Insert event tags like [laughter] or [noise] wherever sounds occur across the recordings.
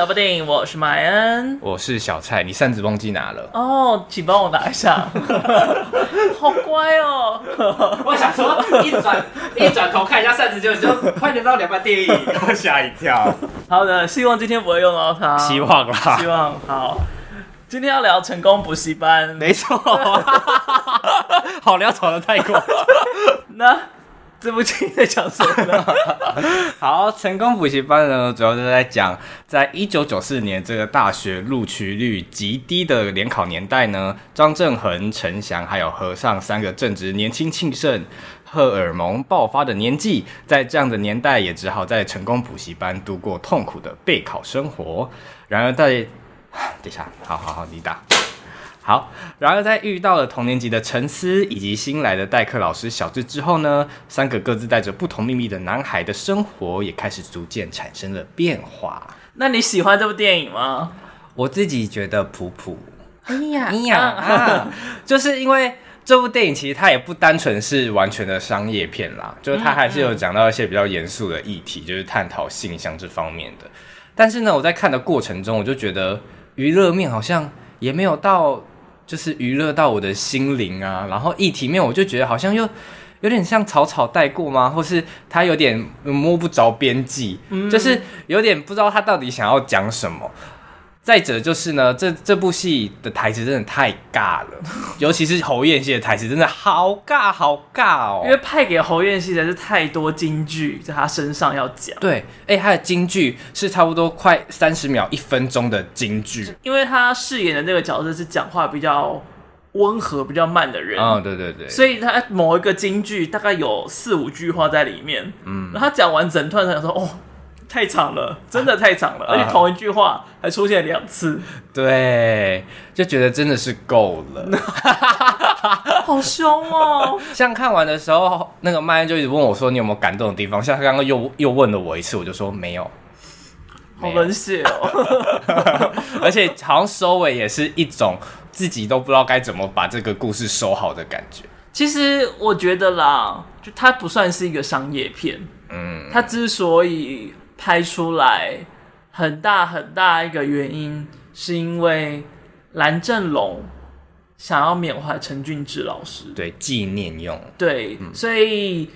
聊不定，我是麦恩，我是小蔡。你扇子忘记拿了哦，请帮我拿一下。[laughs] 好乖哦！[laughs] 我想说，一转一转头看一下扇子就，就就快点到两部电影，[laughs] 吓一跳。好的，希望今天不会用到它。希望啦，希望好。今天要聊成功补习班，没错。好聊吵的太过。那这部剧在讲什么呢？[laughs] 好，成功补习班呢，主要是在讲，在一九九四年这个大学录取率极低的联考年代呢，张正恒、陈翔还有和尚三个正值年轻气盛、荷尔蒙爆发的年纪，在这样的年代也只好在成功补习班度过痛苦的备考生活。然而在 [sighs] 等一下，好好好，你打。好，然而在遇到了同年级的陈思以及新来的代课老师小智之后呢，三个各自带着不同秘密的男孩的生活也开始逐渐产生了变化。那你喜欢这部电影吗？我自己觉得普普。哎呀，哎呀啊！[laughs] 就是因为这部电影其实它也不单纯是完全的商业片啦，就是它还是有讲到一些比较严肃的议题，就是探讨性向这方面的。但是呢，我在看的过程中，我就觉得。娱乐面好像也没有到，就是娱乐到我的心灵啊。然后议题面，我就觉得好像又有点像草草带过吗？或是他有点摸不着边际，嗯、就是有点不知道他到底想要讲什么。再者就是呢，这这部戏的台词真的太尬了，[laughs] 尤其是侯彦希的台词真的好尬好尬哦。因为派给侯彦希的是太多金句在他身上要讲。对，哎，他的金句是差不多快三十秒、一分钟的金句。因为他饰演的那个角色是讲话比较温和、比较慢的人。哦，对对对。所以他某一个金句大概有四五句话在里面。嗯。然后他讲完整段，他想说：“哦。”太长了，真的太长了，啊、而且同一句话还出现两次，对，就觉得真的是够了，[laughs] 好凶哦！[laughs] 像看完的时候，那个麦恩就一直问我说：“你有没有感动的地方？”像他刚刚又又问了我一次，我就说没有，好冷血哦！[laughs] 而且好像收尾也是一种自己都不知道该怎么把这个故事收好的感觉。其实我觉得啦，就它不算是一个商业片，嗯，它之所以。拍出来很大很大一个原因，是因为蓝正龙想要缅怀陈俊志老师，对，纪念用，对，嗯、所以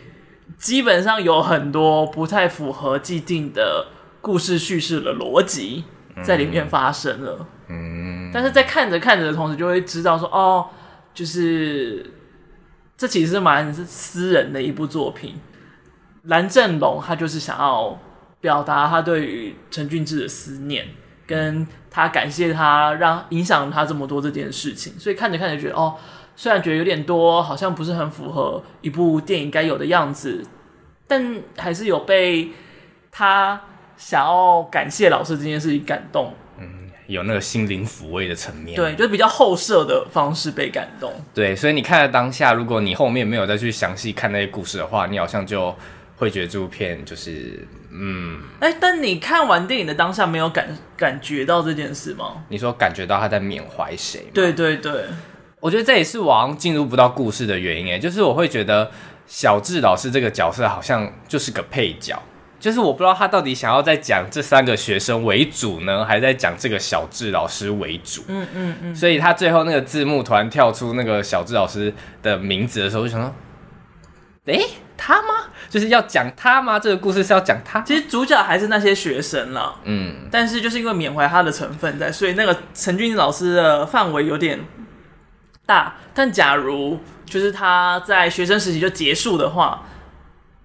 基本上有很多不太符合既定的故事叙事的逻辑在里面发生了。嗯，但是在看着看着的同时，就会知道说，哦，就是这其实是蛮是私人的一部作品。蓝正龙他就是想要。表达他对于陈俊志的思念，跟他感谢他让影响他这么多这件事情，所以看着看着觉得哦，虽然觉得有点多，好像不是很符合一部电影该有的样子，但还是有被他想要感谢老师这件事情感动。嗯，有那个心灵抚慰的层面。对，就是比较后设的方式被感动。对，所以你看了当下，如果你后面没有再去详细看那些故事的话，你好像就。会觉得这部片就是，嗯，哎、欸，但你看完电影的当下没有感感觉到这件事吗？你说感觉到他在缅怀谁？对对对，我觉得这也是我进入不到故事的原因哎，就是我会觉得小智老师这个角色好像就是个配角，就是我不知道他到底想要在讲这三个学生为主呢，还是在讲这个小智老师为主？嗯嗯嗯，所以他最后那个字幕团跳出那个小智老师的名字的时候，就想说，哎、欸。他吗？就是要讲他吗？这个故事是要讲他？其实主角还是那些学生了。嗯，但是就是因为缅怀他的成分在，所以那个陈俊老师的范围有点大。但假如就是他在学生时期就结束的话，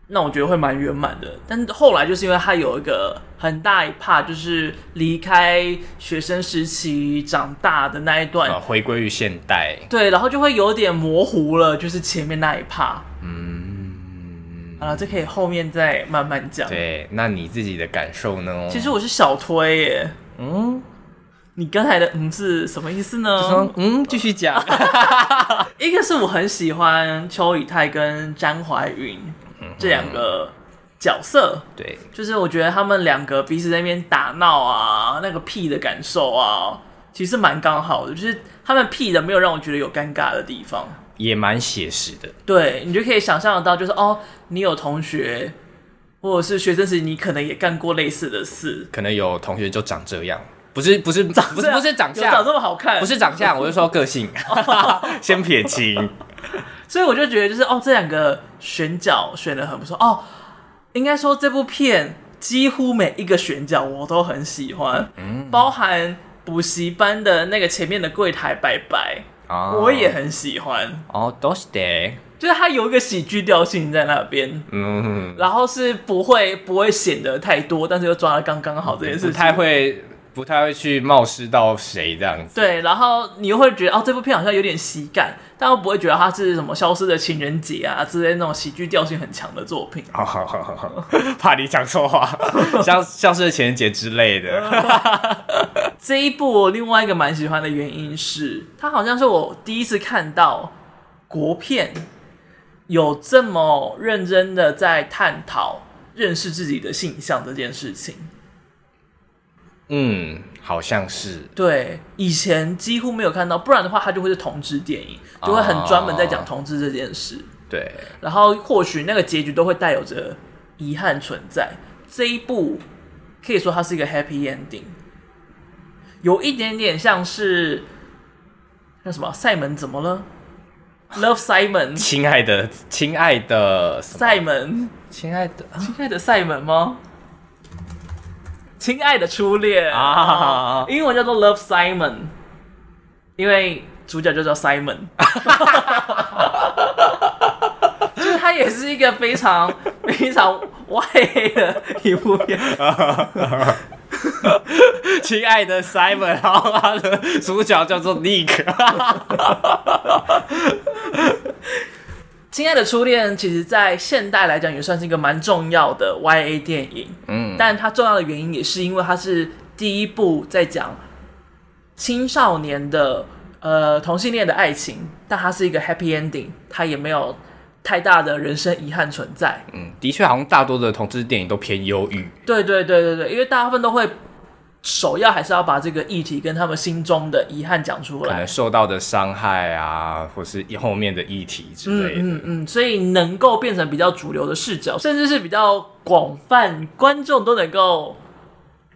那我觉得会蛮圆满的。但后来就是因为他有一个很大一 part，就是离开学生时期长大的那一段，啊、回归于现代。对，然后就会有点模糊了，就是前面那一 part。嗯。啊，这可以后面再慢慢讲。对，那你自己的感受呢？其实我是小推耶。嗯，你刚才的嗯是什么意思呢？说嗯，继续讲。[laughs] 一个是我很喜欢邱以泰跟詹怀云这两个角色。对，就是我觉得他们两个彼此在那边打闹啊，那个屁的感受啊，其实蛮刚好的。就是他们屁的没有让我觉得有尴尬的地方。也蛮写实的，对，你就可以想象得到，就是哦，你有同学或者是学生时你可能也干过类似的事，可能有同学就长这样，不是不是长不是不是长相，长这么好看，不是长相，[laughs] 我是说个性，[laughs] 先撇清。[laughs] 所以我就觉得就是哦，这两个选角选的很不错。哦，应该说这部片几乎每一个选角我都很喜欢，嗯，包含补习班的那个前面的柜台伯伯，哦，我也很喜欢。哦，都是的。就是它有一个喜剧调性在那边，嗯，然后是不会不会显得太多，但是又抓的刚刚好这件事情，不太会不太会去冒失到谁这样子。对，然后你又会觉得哦，这部片好像有点喜感，但又不会觉得它是什么消失的情人节啊之类那种喜剧调性很强的作品。[laughs] 好好好好好，怕你讲错话，[laughs] 像消失的情人节之类的。这一部我另外一个蛮喜欢的原因是，它好像是我第一次看到国片。有这么认真的在探讨认识自己的性向这件事情，嗯，好像是对，以前几乎没有看到，不然的话，它就会是同志电影，就会很专门在讲同志这件事。哦、对，然后或许那个结局都会带有着遗憾存在。这一部可以说它是一个 happy ending，有一点点像是那什么赛门怎么了？Love Simon，[laughs] 亲爱的，亲爱的赛门，亲爱的，亲爱的赛门吗？亲爱的初恋啊，英文叫做 Love Simon，因为主角就叫 Simon，[laughs] 就是他也是一个非常 [laughs] 非常歪的一部片。[laughs] 亲爱的 Simon，然后他的主角叫做 Nick。亲爱的初恋，其实，在现代来讲，也算是一个蛮重要的 YA 电影。嗯，但它重要的原因，也是因为它是第一部在讲青少年的呃同性恋的爱情，但它是一个 Happy Ending，它也没有太大的人生遗憾存在。嗯，的确，好像大多的同志电影都偏忧郁。对对对对对，因为大部分都会。首要还是要把这个议题跟他们心中的遗憾讲出来，可能受到的伤害啊，或是后面的议题之类的。嗯嗯嗯，所以能够变成比较主流的视角，甚至是比较广泛观众都能够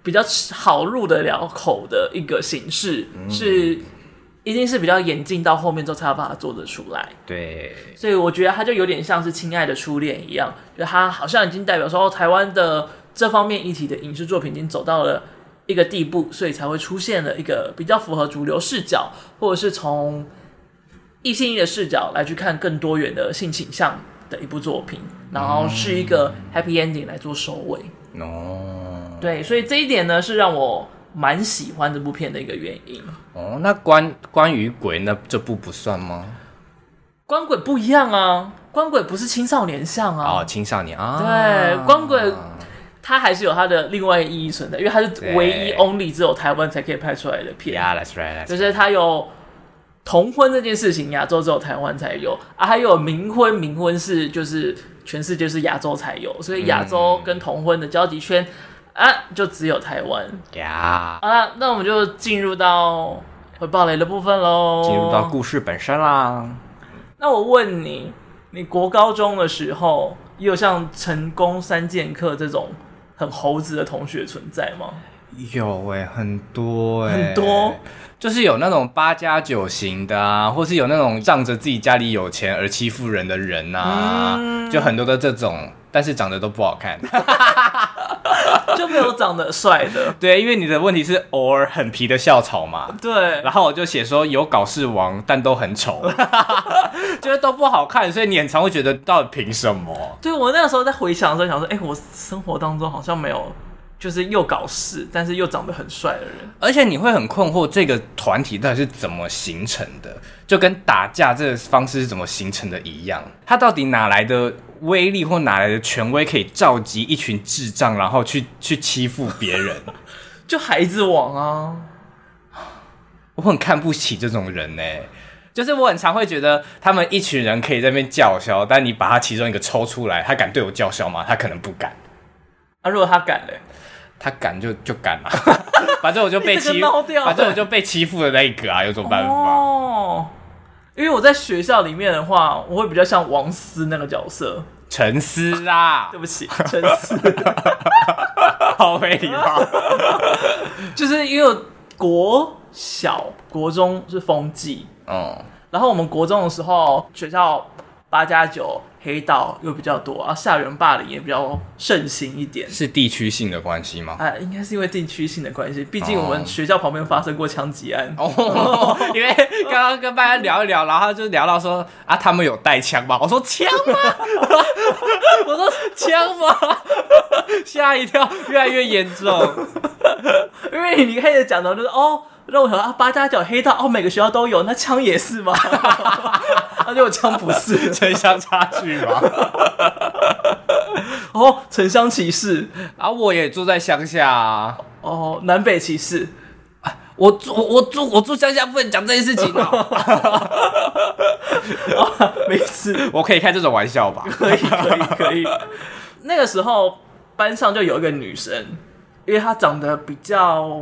比较好入得了口的一个形式，嗯、是一定是比较演进到后面之后才要把它做得出来。对，所以我觉得它就有点像是《亲爱的初恋》一样，就它好像已经代表说台湾的这方面议题的影视作品已经走到了。一个地步，所以才会出现了一个比较符合主流视角，或者是从异性恋的视角来去看更多元的性倾向的一部作品，然后是一个 happy ending 来做收尾。哦，对，所以这一点呢是让我蛮喜欢这部片的一个原因。哦，那关关于鬼那这部不算吗？关鬼不一样啊，关鬼不是青少年像啊。哦，青少年啊，对，关鬼。它还是有它的另外一个意义存在，因为它是唯一 only 只有台湾才可以拍出来的片。Yeah, that's right, that's right. 就是它有同婚这件事情，亚洲只有台湾才有啊，还有冥婚，冥婚是就是全世界是亚洲才有，所以亚洲跟同婚的交集圈、嗯、啊，就只有台湾。呀 Yeah. 啊，那我们就进入到会爆雷的部分喽，进入到故事本身啦。那我问你，你国高中的时候也有像成功三剑客这种？很猴子的同学存在吗？有哎、欸，很多哎、欸，很多，就是有那种八加九型的啊，或是有那种仗着自己家里有钱而欺负人的人啊，嗯、就很多的这种，但是长得都不好看。[laughs] 就没有长得帅的，[laughs] 对，因为你的问题是偶尔很皮的校草嘛，对，然后我就写说有搞事王，但都很丑，[laughs] 就是都不好看，所以你很常会觉得到底凭什么？对，我那个时候在回想的时候想说，哎、欸，我生活当中好像没有就是又搞事，但是又长得很帅的人，而且你会很困惑这个团体到底是怎么形成的，就跟打架这个方式是怎么形成的一样，他到底哪来的？威力或哪来的权威可以召集一群智障，然后去 [laughs] 去欺负别人？[laughs] 就孩子王啊！我很看不起这种人呢。就是我很常会觉得他们一群人可以在那边叫嚣，但你把他其中一个抽出来，他敢对我叫嚣吗？他可能不敢。啊，如果他敢嘞？他敢就就敢了，[laughs] 反正我就被欺，反正我就被欺负的那一个啊，有什么办法？哦。因为我在学校里面的话，我会比较像王思那个角色，陈思啊，对不起，陈思，[laughs] 好没礼貌。[laughs] 就是因为国小、国中是风纪，哦、嗯，然后我们国中的时候，学校八加九。黑道又比较多啊，校园霸凌也比较盛行一点，是地区性的关系吗？哎、呃，应该是因为地区性的关系，毕竟我们学校旁边发生过枪击案。哦，[laughs] 因为刚刚跟大家聊一聊，然后就聊到说啊，他们有带枪吗？我说枪吗？[laughs] 我说枪吗？[laughs] 吓一跳，越来越严重。因为你开始讲到就是哦。让我想啊，八加九黑道哦，每个学校都有，那枪也是吗？[laughs] 那就枪不是 [laughs] 城乡差距吗？[laughs] 哦，城乡歧视啊！我也住在乡下啊。哦，南北歧视。我住我住我住乡下，不能讲这件事情哦。哦，没事，我可以开这种玩笑吧？可以，可以，可以。那个时候班上就有一个女生，因为她长得比较。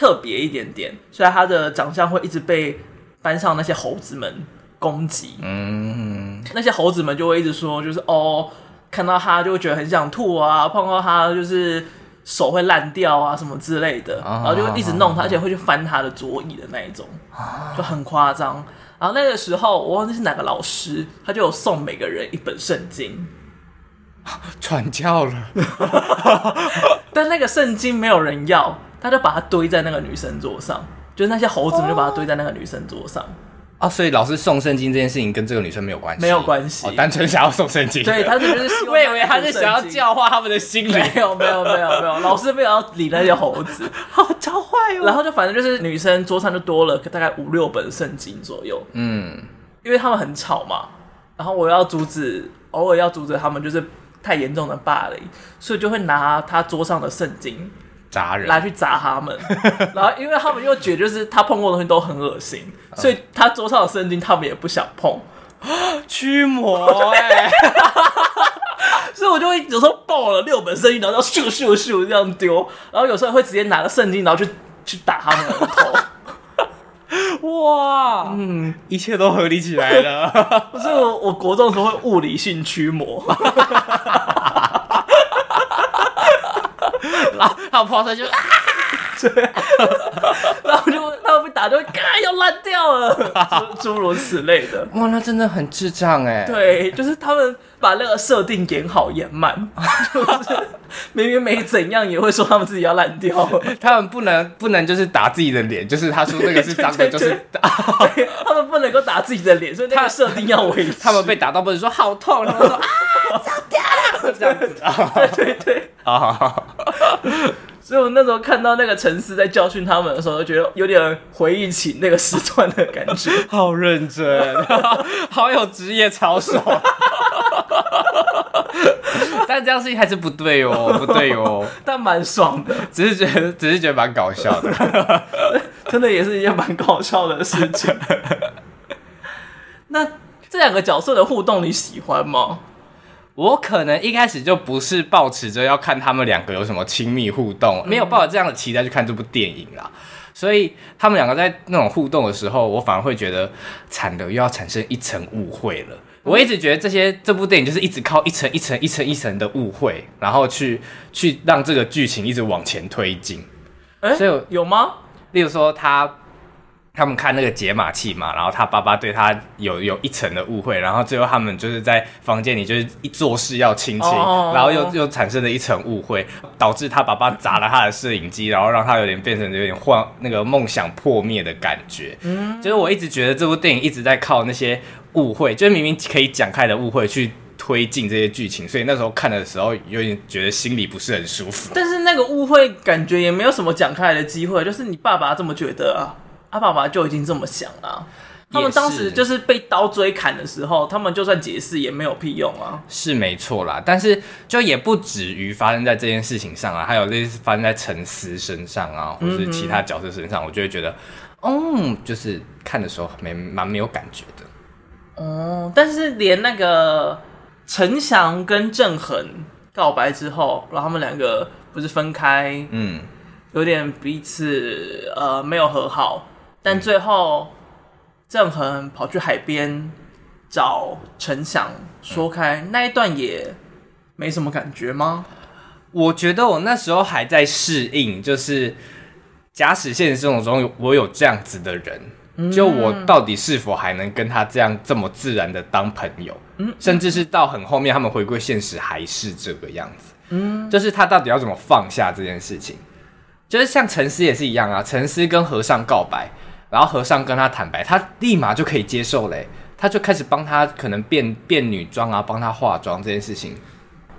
特别一点点，所以他的长相会一直被班上那些猴子们攻击。嗯，那些猴子们就会一直说，就是哦，看到他就会觉得很想吐啊，碰到他就是手会烂掉啊，什么之类的，然后就会一直弄他，而且会去翻他的桌椅的那一种，就很夸张。然后那个时候我忘记是哪个老师，他就有送每个人一本圣经，[laughs] 传教了，[laughs] 但那个圣经没有人要。他就把它堆在那个女生桌上，就是那些猴子们就把它堆在那个女生桌上。啊，所以老师送圣经这件事情跟这个女生没有关系，没有关系，哦，单纯想要送圣经。对，他就是 [laughs] 希望，我以为他是想要教化他们的心灵。没有，没有，没有，没有，老师没有要理那些猴子，[laughs] 好教坏哦。然后就反正就是女生桌上就多了大概五六本圣经左右。嗯，因为他们很吵嘛，然后我要阻止，偶尔要阻止他们，就是太严重的霸凌，所以就会拿他桌上的圣经。砸人，拿去砸他们，[laughs] 然后因为他们又觉得就是他碰过的东西都很恶心，所以他桌上的圣经他们也不想碰，[gasps] 驱魔哎，[laughs] 所以我就会有时候抱了六本圣经，然后就咻咻咻这样丢，然后有时候会直接拿个圣经，然后去去打他们的头，[laughs] 哇，嗯，一切都合理起来了，所以我我国中的时候会物理性驱魔。然后他跑出来就啊，[laughs] 对，[laughs] 然后就他们被打就会，嘎要烂掉了，[laughs] 诸如此类的。哇，那真的很智障哎。对，就是他们把那个设定演好演慢，就是明明没怎样，也会说他们自己要烂掉。他们不能不能就是打自己的脸，就是他说那个是脏的，就是打。他们不能够打自己的脸，所以那个设定要维持。他们被打到不能说好痛，他们说啊，这样子 [laughs] 啊。对对对，好好好。所以我那时候看到那个陈思在教训他们的时候，就觉得有点回忆起那个时段的感觉，[laughs] 好认真，[laughs] 好有职业操守。但这样事情还是不对哦，不对哦。但蛮爽的，只是觉得，只是觉得蛮搞笑的，真的也是一件蛮搞笑的事情。那这两个角色的互动你喜欢吗？我可能一开始就不是抱持着要看他们两个有什么亲密互动，没有抱着这样的期待去看这部电影啦。所以他们两个在那种互动的时候，我反而会觉得惨的又要产生一层误会了。我一直觉得这些这部电影就是一直靠一层一层一层一层的误会，然后去去让这个剧情一直往前推进。欸，所以有吗？例如说他。他们看那个解码器嘛，然后他爸爸对他有有一层的误会，然后最后他们就是在房间里就是一做事要亲亲，oh. 然后又又产生了一层误会，导致他爸爸砸了他的摄影机，然后让他有点变成有点幻那个梦想破灭的感觉。嗯，就是我一直觉得这部电影一直在靠那些误会，就是明明可以讲开的误会去推进这些剧情，所以那时候看的时候有点觉得心里不是很舒服。但是那个误会感觉也没有什么讲开的机会，就是你爸爸这么觉得啊。阿爸爸就已经这么想了，他们当时就是被刀追砍的时候，他们就算解释也没有屁用啊。是没错啦，但是就也不止于发生在这件事情上啊，还有类似发生在陈思身上啊，或是其他角色身上，我就会觉得，嗯，就是看的时候没蛮没有感觉的。哦，但是连那个陈翔跟郑恒告白之后，然后他们两个不是分开，嗯，有点彼此呃没有和好。但最后，郑恒跑去海边找陈翔说开、嗯、那一段也没什么感觉吗？我觉得我那时候还在适应，就是假使现实生活中我有这样子的人，嗯、就我到底是否还能跟他这样这么自然的当朋友？嗯，甚至是到很后面他们回归现实还是这个样子。嗯，就是他到底要怎么放下这件事情？就是像陈思也是一样啊，陈思跟和尚告白，然后和尚跟他坦白，他立马就可以接受嘞，他就开始帮他可能变变女装啊，帮他化妆这件事情。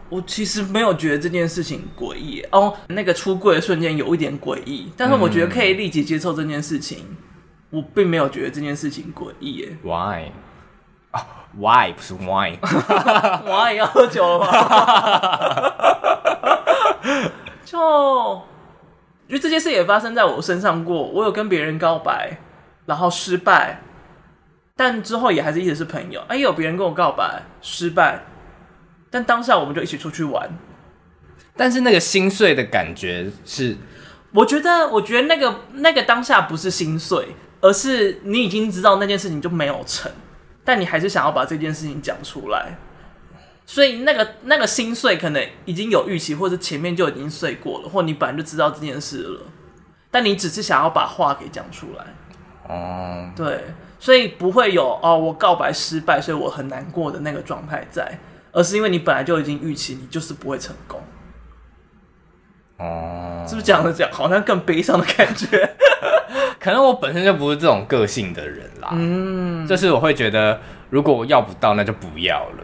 我其实没有觉得这件事情诡异哦，那个出柜的瞬间有一点诡异，但是我觉得可以立即接受这件事情，嗯、我并没有觉得这件事情诡异耶。Why？啊、oh，Why 不是 Why？Why [laughs] 要喝酒了吗？[laughs] 就因为这件事也发生在我身上过，我有跟别人告白，然后失败，但之后也还是一直是朋友。哎，有别人跟我告白失败。但当下我们就一起出去玩，但是那个心碎的感觉是，我觉得，我觉得那个那个当下不是心碎，而是你已经知道那件事情就没有成，但你还是想要把这件事情讲出来，所以那个那个心碎可能已经有预期，或者前面就已经碎过了，或你本来就知道这件事了，但你只是想要把话给讲出来，哦，对，所以不会有哦，我告白失败，所以我很难过的那个状态在。而是因为你本来就已经预期你就是不会成功，哦，是不是这样子？讲好像更悲伤的感觉？[laughs] 可能我本身就不是这种个性的人啦，嗯，就是我会觉得如果我要不到那就不要了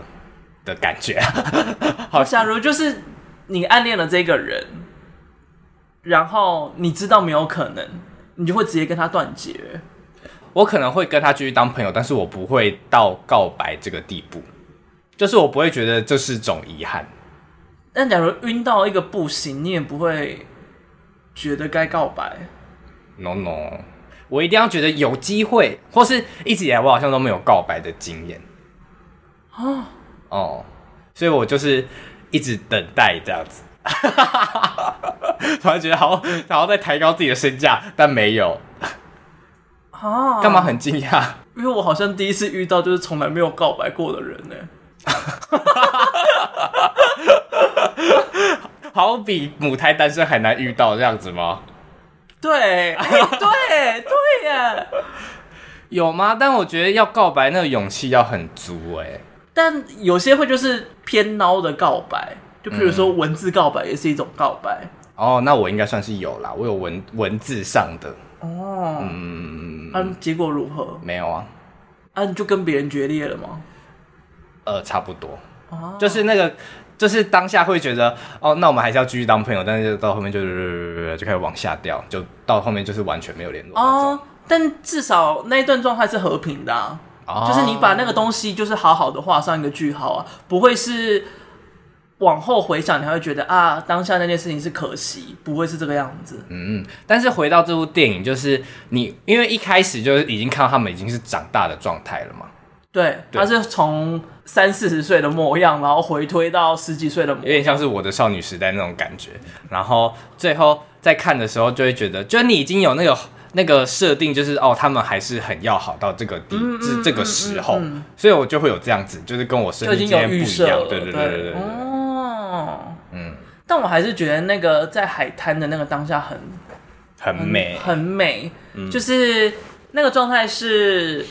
的感觉。[laughs] 好，假如就是你暗恋了这个人，然后你知道没有可能，你就会直接跟他断绝。我可能会跟他继续当朋友，但是我不会到告白这个地步。就是我不会觉得这是种遗憾，但假如晕到一个不行，你也不会觉得该告白。No no，我一定要觉得有机会，或是一直以来我好像都没有告白的经验。哦哦，所以我就是一直等待这样子。[laughs] 突然觉得好，然后再抬高自己的身价，但没有。哦，干嘛很惊讶？因为我好像第一次遇到就是从来没有告白过的人呢。[laughs] 好比母胎单身还难遇到这样子吗？对，欸、对，对呀，有吗？但我觉得要告白那个勇气要很足哎。但有些会就是偏孬的告白，就比如说文字告白也是一种告白。嗯、哦，那我应该算是有啦，我有文文字上的。哦，嗯，啊，结果如何？没有啊，啊，你就跟别人决裂了吗？呃，差不多，oh. 就是那个，就是当下会觉得，哦，那我们还是要继续当朋友，但是到后面就就开始往下掉，就到后面就是完全没有联络。哦，oh, 但至少那一段状态是和平的啊，oh. 就是你把那个东西就是好好的画上一个句号啊，不会是往后回想你还会觉得啊，当下那件事情是可惜，不会是这个样子。嗯，但是回到这部电影，就是你因为一开始就是已经看到他们已经是长大的状态了嘛。对，他是从三四十岁的模样，然后回推到十几岁的模样，有点像是我的少女时代那种感觉。然后最后在看的时候，就会觉得，就你已经有那个那个设定，就是哦，他们还是很要好到这个地，嗯、这这个时候，嗯嗯嗯、所以我就会有这样子，就是跟我生日经验不一样。对对对对对，哦，嗯，但我还是觉得那个在海滩的那个当下很很美，很美，嗯、就是那个状态是。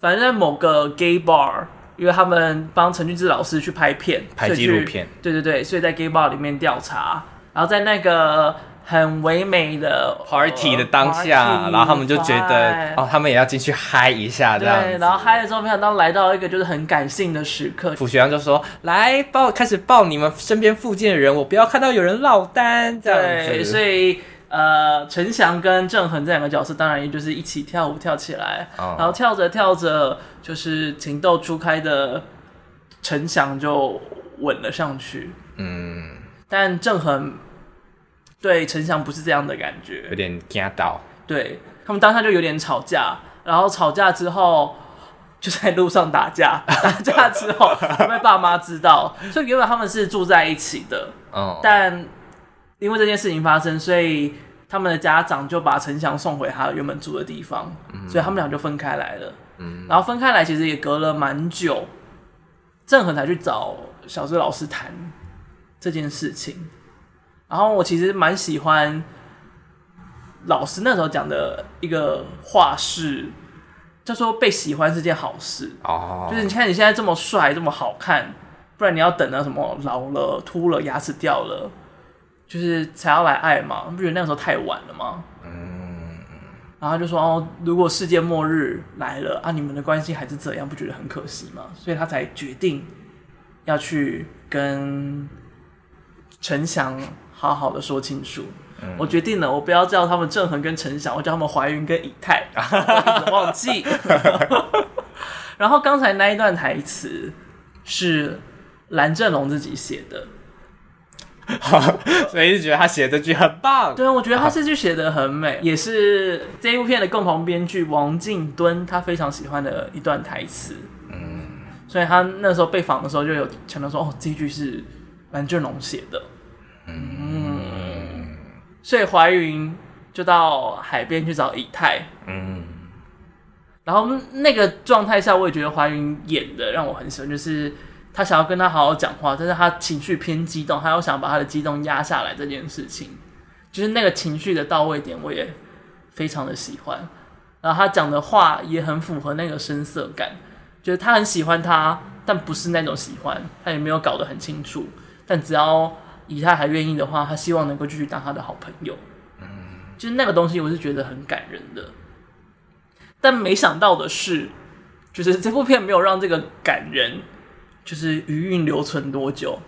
反正在某个 gay bar，因为他们帮陈俊志老师去拍片，拍纪录片，对对对，所以在 gay bar 里面调查，然后在那个很唯美的 party 的当下，呃、然后他们就觉得哦，他们也要进去嗨一下，这样对，然后嗨了之后，没想到来到一个就是很感性的时刻，傅学阳就说：“来抱，开始抱你们身边附近的人，我不要看到有人落单。”这样子，对，所以。呃，陈翔跟郑恒这两个角色，当然也就是一起跳舞跳起来，oh. 然后跳着跳着，就是情窦初开的陈翔就吻了上去。嗯，mm. 但郑恒对陈翔不是这样的感觉，有点惊到。对，他们当下就有点吵架，然后吵架之后就在路上打架，打架之后被爸妈知道，所以原本他们是住在一起的。哦，oh. 但因为这件事情发生，所以。他们的家长就把陈翔送回他原本住的地方，嗯、所以他们俩就分开来了。嗯，然后分开来其实也隔了蛮久，郑恒才去找小芝老师谈这件事情。然后我其实蛮喜欢老师那时候讲的一个话是，他说被喜欢是件好事。哦，就是你看你现在这么帅，这么好看，不然你要等到什么老了、秃了、牙齿掉了。就是才要来爱嘛，不觉得那个时候太晚了吗？嗯，然后就说哦，如果世界末日来了啊，你们的关系还是这样，不觉得很可惜吗？所以他才决定要去跟陈翔好好的说清楚。嗯、我决定了，我不要叫他们郑恒跟陈翔，我叫他们怀云跟以太，[laughs] 忘记。[laughs] 然后刚才那一段台词是蓝正龙自己写的。[laughs] 所以就觉得他写这句很棒。对，我觉得他这句写的很美，也是这一部片的共同编剧王静敦他非常喜欢的一段台词。嗯，所以他那时候被访的时候就有强调说：“哦，这一句是蓝正龙写的。”嗯，所以怀云就到海边去找以太。嗯，然后那个状态下，我也觉得怀云演的让我很喜欢，就是。他想要跟他好好讲话，但是他情绪偏激动，他又想把他的激动压下来。这件事情，就是那个情绪的到位点，我也非常的喜欢。然后他讲的话也很符合那个深色感，就是他很喜欢他，但不是那种喜欢，他也没有搞得很清楚。但只要以太还愿意的话，他希望能够继续当他的好朋友。嗯，就是那个东西，我是觉得很感人的。但没想到的是，就是这部片没有让这个感人。就是余韵留存多久，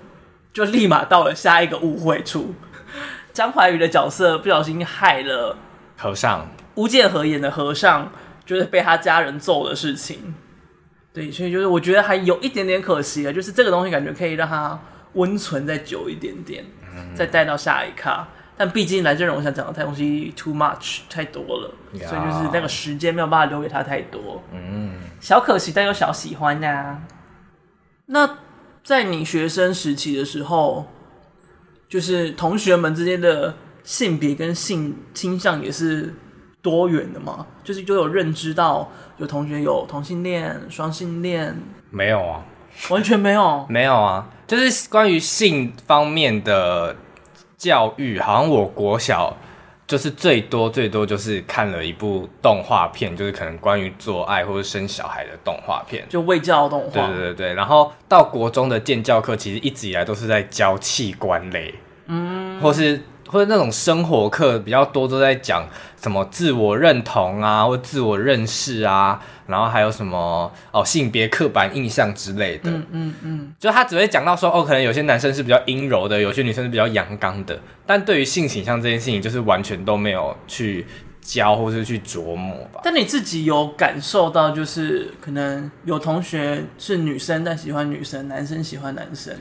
就立马到了下一个误会处。[laughs] 张怀宇的角色不小心害了和尚，吴建和演的和尚，就是被他家人揍的事情。对，所以就是我觉得还有一点点可惜啊，就是这个东西感觉可以让它温存再久一点点，嗯、再带到下一卡。但毕竟蓝正龙想讲的太东西 too much 太多了，呀所以就是那个时间没有办法留给他太多。嗯，小可惜但又小喜欢呀、啊。那在你学生时期的时候，就是同学们之间的性别跟性倾向也是多元的吗？就是就有认知到有同学有同性恋、双性恋？没有啊，完全没有，没有啊。就是关于性方面的教育，好像我国小。就是最多最多就是看了一部动画片，就是可能关于做爱或者生小孩的动画片，就未教动画。对对对对，然后到国中的建教课，其实一直以来都是在教器官类，嗯，或是。或者那种生活课比较多，都在讲什么自我认同啊，或自我认识啊，然后还有什么哦性别刻板印象之类的。嗯嗯嗯，嗯就他只会讲到说哦，可能有些男生是比较阴柔的，有些女生是比较阳刚的。但对于性倾向这件事情，就是完全都没有去教或是去琢磨吧。但你自己有感受到，就是可能有同学是女生，但喜欢女生；男生喜欢男生，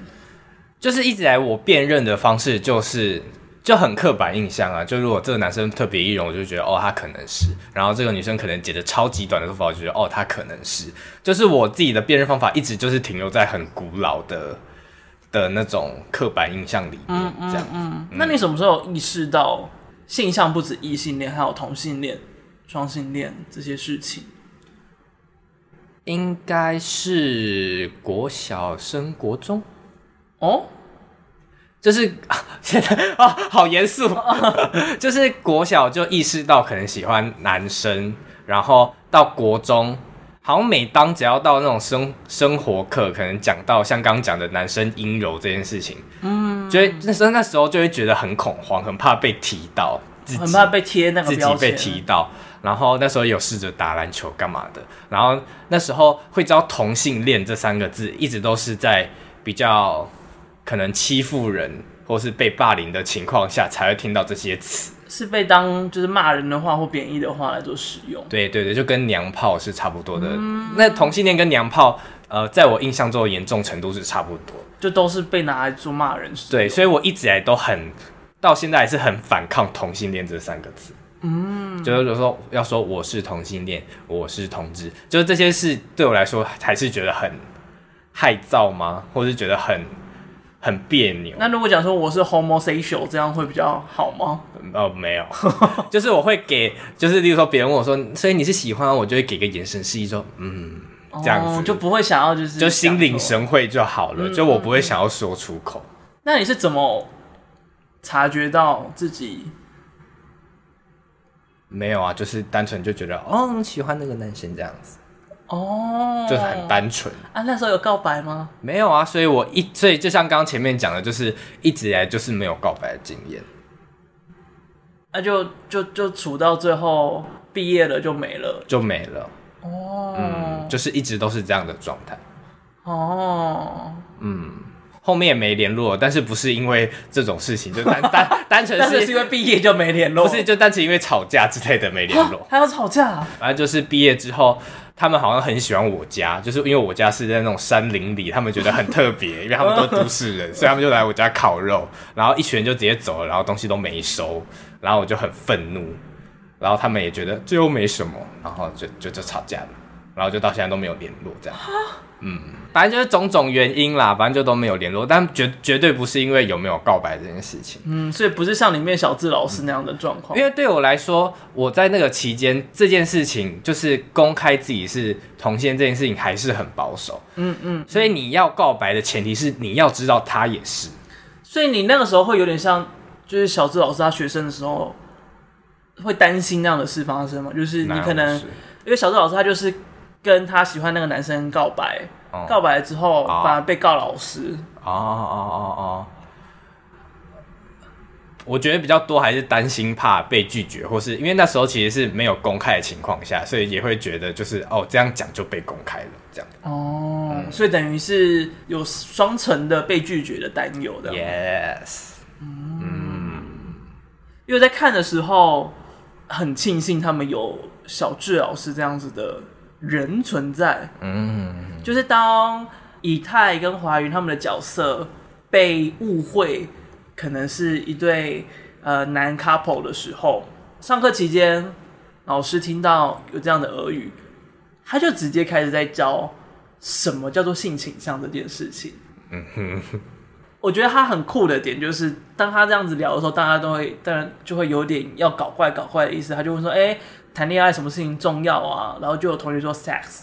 就是一直来我辨认的方式就是。就很刻板印象啊，就如果这个男生特别易容，我就觉得哦，他可能是；然后这个女生可能剪的超级短的头发，我就觉得哦，他可能是。就是我自己的辨认方法，一直就是停留在很古老的的那种刻板印象里面，这样子。嗯、那你什么时候意识到性向不止异性恋，还有同性恋、双性恋这些事情？应该是国小升国中哦。就是现在 [laughs] 啊，好严肃。[laughs] 就是国小就意识到可能喜欢男生，然后到国中，好像每当只要到那种生生活课，可能讲到像刚刚讲的男生阴柔这件事情，嗯，就会那时候那时候就会觉得很恐慌，很怕被提到，很怕被贴那个自己被提到。然后那时候有试着打篮球干嘛的，然后那时候会知道同性恋这三个字，一直都是在比较。可能欺负人或是被霸凌的情况下，才会听到这些词，是被当就是骂人的话或贬义的话来做使用。对对对，就跟娘炮是差不多的。嗯、那同性恋跟娘炮，呃，在我印象中的严重程度是差不多，就都是被拿来做骂人。对，所以我一直以来都很，到现在还是很反抗同性恋这三个字。嗯，就是说要说我是同性恋，我是同志，就是这些事对我来说还是觉得很害臊吗？或是觉得很。很别扭。那如果讲说我是 homosexual，这样会比较好吗？哦，没有，[laughs] 就是我会给，就是例如说别人问我说，所以你是喜欢，我就会给个眼神示意说，嗯，这样子、哦、就不会想要就是就心领神会就好了，嗯、就我不会想要说出口。那你是怎么察觉到自己？没有啊，就是单纯就觉得哦，喜欢那个男生这样子，哦，就是很单纯啊。那时候有告白吗？没有啊，所以我一所以就像刚刚前面讲的，就是一直以来就是没有告白的经验。那、啊、就就就处到最后毕业了就没了，就没了。哦，嗯，就是一直都是这样的状态。哦，嗯。后面也没联络，但是不是因为这种事情，就单 [laughs] 单单纯是，是因为毕业就没联络，不是就单纯因为吵架之类的没联络，还要吵架？反正就是毕业之后，他们好像很喜欢我家，就是因为我家是在那种山林里，他们觉得很特别，因为他们都是都市人，[laughs] 所以他们就来我家烤肉，然后一群人就直接走了，然后东西都没收，然后我就很愤怒，然后他们也觉得这又没什么，然后就就就吵架了，然后就到现在都没有联络这样。嗯，反正就是种种原因啦，反正就都没有联络，但绝绝对不是因为有没有告白这件事情。嗯，所以不是像里面小智老师那样的状况。嗯，因为对我来说，我在那个期间，这件事情就是公开自己是同性这件事情还是很保守。嗯嗯，所以你要告白的前提是你要知道他也是。所以你那个时候会有点像，就是小智老师他学生的时候会担心那样的事发生吗？就是你可能因为小智老师他就是。跟他喜欢那个男生告白，哦、告白之后反而被告老师。哦哦哦哦，我觉得比较多还是担心怕被拒绝，或是因为那时候其实是没有公开的情况下，所以也会觉得就是哦这样讲就被公开了这样。哦，嗯、所以等于是有双层的被拒绝的担忧的。Yes，嗯，嗯因为在看的时候很庆幸他们有小智老师这样子的。人存在，嗯，就是当以太跟华云他们的角色被误会，可能是一对呃男 couple 的时候，上课期间老师听到有这样的俄语，他就直接开始在教什么叫做性倾向这件事情。嗯哼，我觉得他很酷的点就是，当他这样子聊的时候，大家都会当然就会有点要搞怪搞怪的意思，他就会说，哎、欸。谈恋爱什么事情重要啊？然后就有同学说 sex，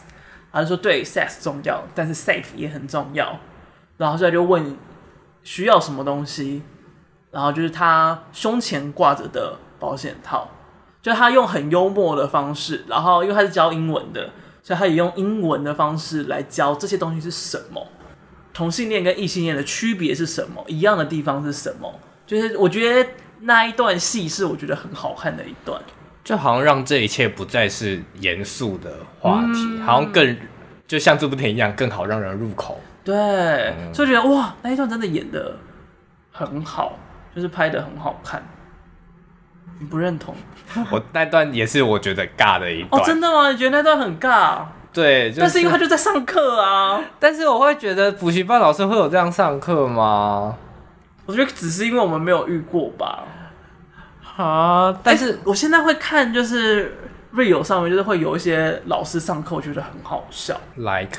他就说对 sex 重要，但是 safe 也很重要。然后现在就问需要什么东西，然后就是他胸前挂着的保险套，就他用很幽默的方式，然后因为他是教英文的，所以他也用英文的方式来教这些东西是什么，同性恋跟异性恋的区别是什么，一样的地方是什么？就是我觉得那一段戏是我觉得很好看的一段。就好像让这一切不再是严肃的话题，嗯、好像更就像这部电影一样，更好让人入口。对，嗯、所以觉得哇，那一段真的演的很好，就是拍的很好看。你不认同？我那段也是我觉得尬的一段。哦，真的吗？你觉得那段很尬？对，就是、但是因为他就在上课啊。但是我会觉得补习班老师会有这样上课吗？我觉得只是因为我们没有遇过吧。啊！但是、欸、我现在会看，就是 Real 上面就是会有一些老师上课，我觉得很好笑。Like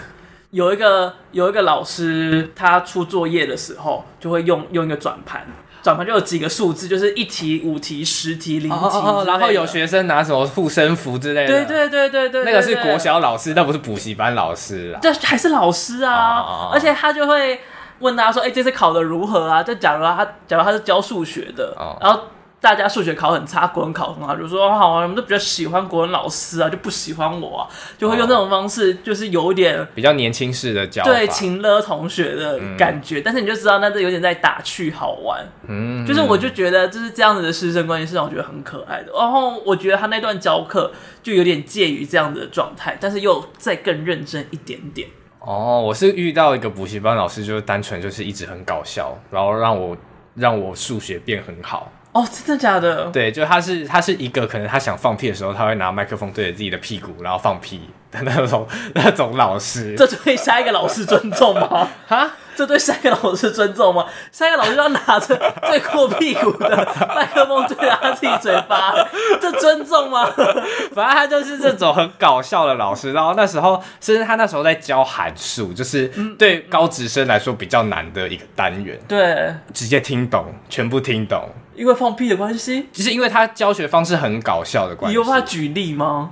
有一个有一个老师，他出作业的时候就会用用一个转盘，转盘就有几个数字，就是一题、五题、十题、零题，oh, oh, oh, 然后有学生拿什么护身符之类的。对对对对对，那个是国小老师，那不是补习班老师啊。这还是老师啊，oh, oh, oh. 而且他就会问大家说：“哎、欸，这次考的如何啊？”就假如他假如他是教数学的，oh. 然后。大家数学考很差，国文考很好，就说好啊，我们都比较喜欢国文老师啊，就不喜欢我啊，就会用这种方式，就是有一点比较年轻式的教，对，情勒同学的感觉。嗯、但是你就知道，那这有点在打趣好玩。嗯，就是我就觉得就是这样子的师生关系是让我觉得很可爱的。然后我觉得他那段教课就有点介于这样子的状态，但是又再更认真一点点。哦，我是遇到一个补习班老师，就是单纯就是一直很搞笑，然后让我让我数学变很好。哦，真的假的？对，就他是他是一个可能他想放屁的时候，他会拿麦克风对着自己的屁股，然后放屁的那种那种老师。这就对下一个老师尊重吗？[laughs] 哈，这对下一个老师尊重吗？下一个老师要拿着最过屁股的麦克风对着他自己嘴巴，这尊重吗？[laughs] 反正他就是这种很搞笑的老师。然后那时候，甚至他那时候在教函数，就是对高职生来说比较难的一个单元。对，直接听懂，全部听懂。因为放屁的关系，只是因为他教学方式很搞笑的关系。你有办法举例吗？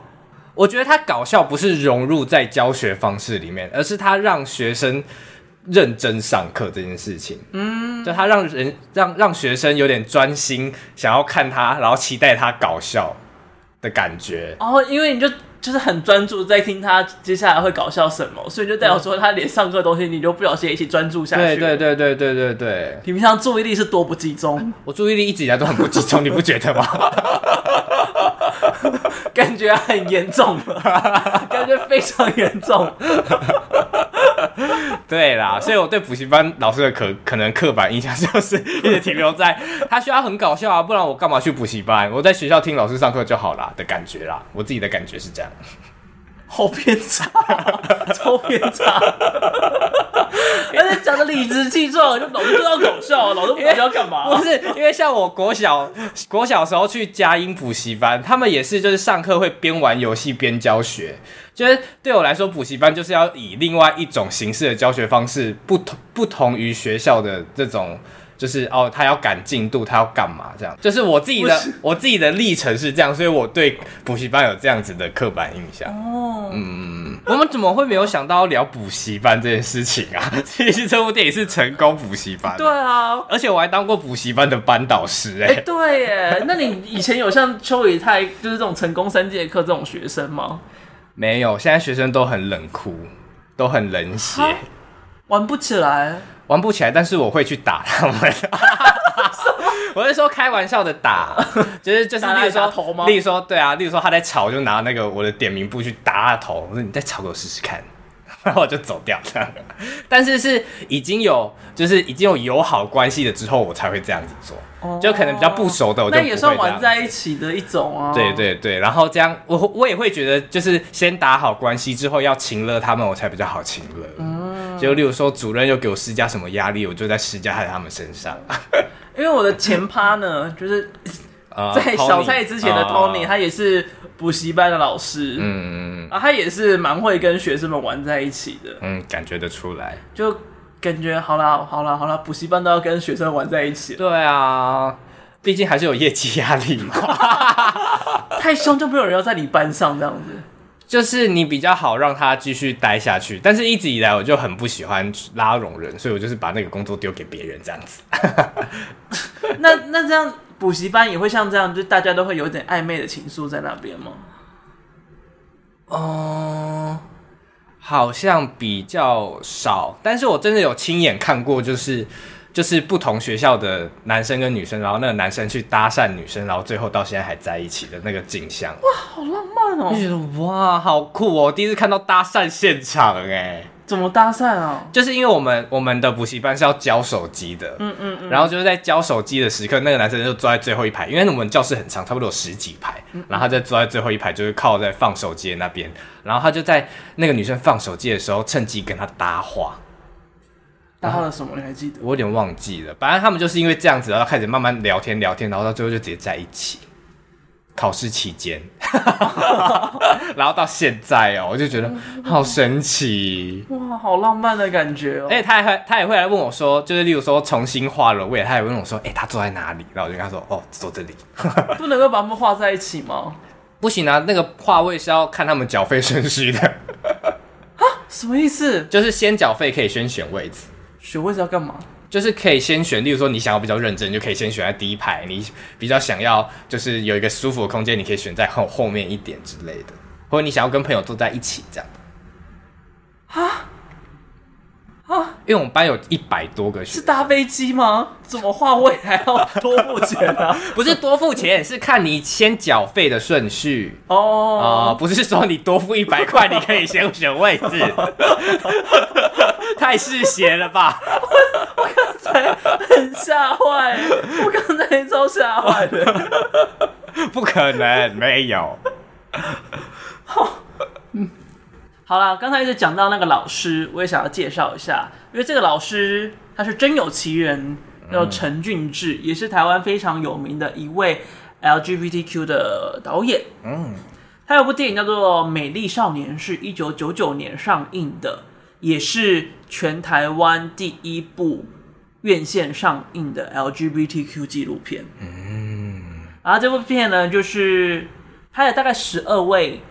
我觉得他搞笑不是融入在教学方式里面，而是他让学生认真上课这件事情。嗯，就他让人让让学生有点专心，想要看他，然后期待他搞笑的感觉。哦，因为你就。就是很专注在听他接下来会搞笑什么，所以就代表说他连上课的东西你就不小心一起专注下去。对对对对对对对。你平常注意力是多不集中？我注意力一直以来都很不集中，你不觉得吗？[laughs] 感觉很严重，感觉非常严重。[laughs] 对啦，所以我对补习班老师的可可能刻板印象就是 [laughs] 一直停留在他需要很搞笑啊，不然我干嘛去补习班？我在学校听老师上课就好啦的感觉啦。我自己的感觉是这样，好偏差，超偏差，[laughs] 而且讲的理直气壮，就老师就要搞笑，老是不知道干嘛？[laughs] 不是因为像我国小国小时候去佳音补习班，他们也是就是上课会边玩游戏边教学。就是对我来说，补习班就是要以另外一种形式的教学方式，不同不同于学校的这种，就是哦，他要赶进度，他要干嘛这样？就是我自己的我自己的历程是这样，所以我对补习班有这样子的刻板印象。哦，嗯，我们怎么会没有想到聊补习班这件事情啊？[laughs] 其实这部电影是成功补习班，对啊，而且我还当过补习班的班导师、欸，哎、欸，对耶，[laughs] 那你以前有像邱宇泰就是这种成功三节课这种学生吗？没有，现在学生都很冷酷，都很冷血，玩不起来，玩不起来。但是我会去打他们，[laughs] 我是说开玩笑的打，就是就是，例如说，例如说，对啊，例如说他在吵，就拿那个我的点名簿去打他头，我说你再吵给我试试看。然后我就走掉这样，但是是已经有就是已经有友好关系了之后，我才会这样子做。哦，就可能比较不熟的，我就。那也算玩在一起的一种啊。对对对，然后这样我我也会觉得，就是先打好关系之后要情勒他们，我才比较好情勒。嗯，就例如说主任又给我施加什么压力，我就在施加在他们身上。因为我的前趴呢，就是在小蔡之前的 Tony，他也是补习班的老师。嗯。啊，他也是蛮会跟学生们玩在一起的，嗯，感觉得出来，就感觉好啦，好啦，好啦，补习班都要跟学生玩在一起。对啊，毕竟还是有业绩压力嘛，[laughs] 太凶就没有人要在你班上这样子，就是你比较好让他继续待下去，但是一直以来我就很不喜欢拉拢人，所以我就是把那个工作丢给别人这样子。[laughs] 那那这样补习班也会像这样，就大家都会有点暧昧的情愫在那边吗？哦、嗯，好像比较少，但是我真的有亲眼看过，就是就是不同学校的男生跟女生，然后那个男生去搭讪女生，然后最后到现在还在一起的那个景象。哇，好浪漫哦！觉得哇，好酷哦！第一次看到搭讪现场，哎。怎么搭讪啊？就是因为我们我们的补习班是要交手机的，嗯嗯嗯，然后就是在交手机的时刻，那个男生就坐在最后一排，因为我们教室很长，差不多有十几排，然后他在坐在最后一排，就是靠在放手机的那边，然后他就在那个女生放手机的时候，趁机跟她搭话。搭话了什么？你还记得？我有点忘记了，反正他们就是因为这样子，然后开始慢慢聊天聊天，然后到最后就直接在一起。考试期间，[laughs] 然后到现在哦，我就觉得好神奇哇，好浪漫的感觉哦。哎，他还会他也会来问我说，就是例如说重新画了位，他也会问我说，哎，他坐在哪里？然后我就跟他说，哦，坐这里。[laughs] 不能够把他们画在一起吗？[laughs] 不行啊，那个画位是要看他们缴费顺序的。啊？什么意思？就是先缴费可以先选位置，选位置要干嘛？就是可以先选，例如说你想要比较认真，就可以先选在第一排。你比较想要就是有一个舒服的空间，你可以选在后后面一点之类的，或者你想要跟朋友坐在一起这样。啊啊！因为我们班有一百多个学生，是搭飞机吗？怎么换位还要多付钱啊？[laughs] 不是多付钱，是看你先缴费的顺序哦。啊、呃，不是说你多付一百块，你可以先选位置。[laughs] 太嗜血了吧！我刚才很吓坏，我刚才超吓坏的。[laughs] 不可能，没有。好，了，刚才一直讲到那个老师，我也想要介绍一下，因为这个老师他是真有其人，叫陈俊志，嗯、也是台湾非常有名的一位 LGBTQ 的导演。嗯，他有部电影叫做《美丽少年》，是一九九九年上映的，也是全台湾第一部院线上映的 LGBTQ 纪录片。嗯，然后这部片呢，就是拍了大概十二位。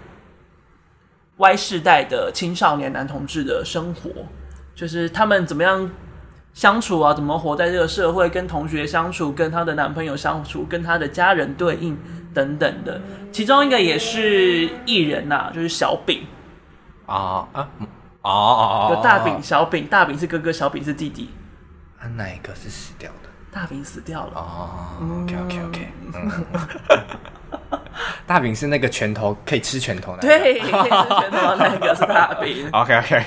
Y 世代的青少年男同志的生活，就是他们怎么样相处啊，怎么活在这个社会，跟同学相处，跟他的男朋友相处，跟他的家人对应等等的。其中一个也是艺人呐、啊，就是小饼啊啊哦哦有大饼、小饼，大饼是哥哥，小饼是弟弟。啊，哪一个是死掉的？大饼死掉了。哦，OK OK OK。[laughs] 大饼是那个拳头可以吃拳头的，对，可以吃拳头的那个是大饼。[laughs] OK OK。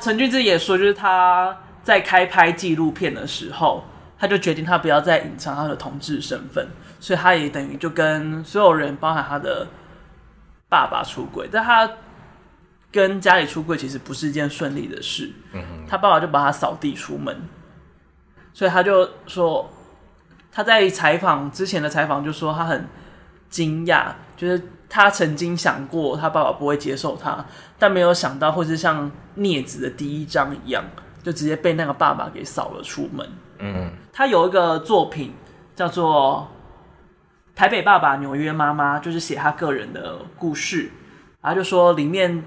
陈俊志也说，就是他在开拍纪录片的时候，他就决定他不要再隐藏他的同志身份，所以他也等于就跟所有人，包含他的爸爸出轨。但他跟家里出柜其实不是一件顺利的事，嗯，他爸爸就把他扫地出门，所以他就说他在采访之前的采访就说他很。惊讶，就是他曾经想过他爸爸不会接受他，但没有想到会是像镊子的第一章一样，就直接被那个爸爸给扫了出门。嗯，他有一个作品叫做《台北爸爸纽约妈妈》，就是写他个人的故事，然后就说里面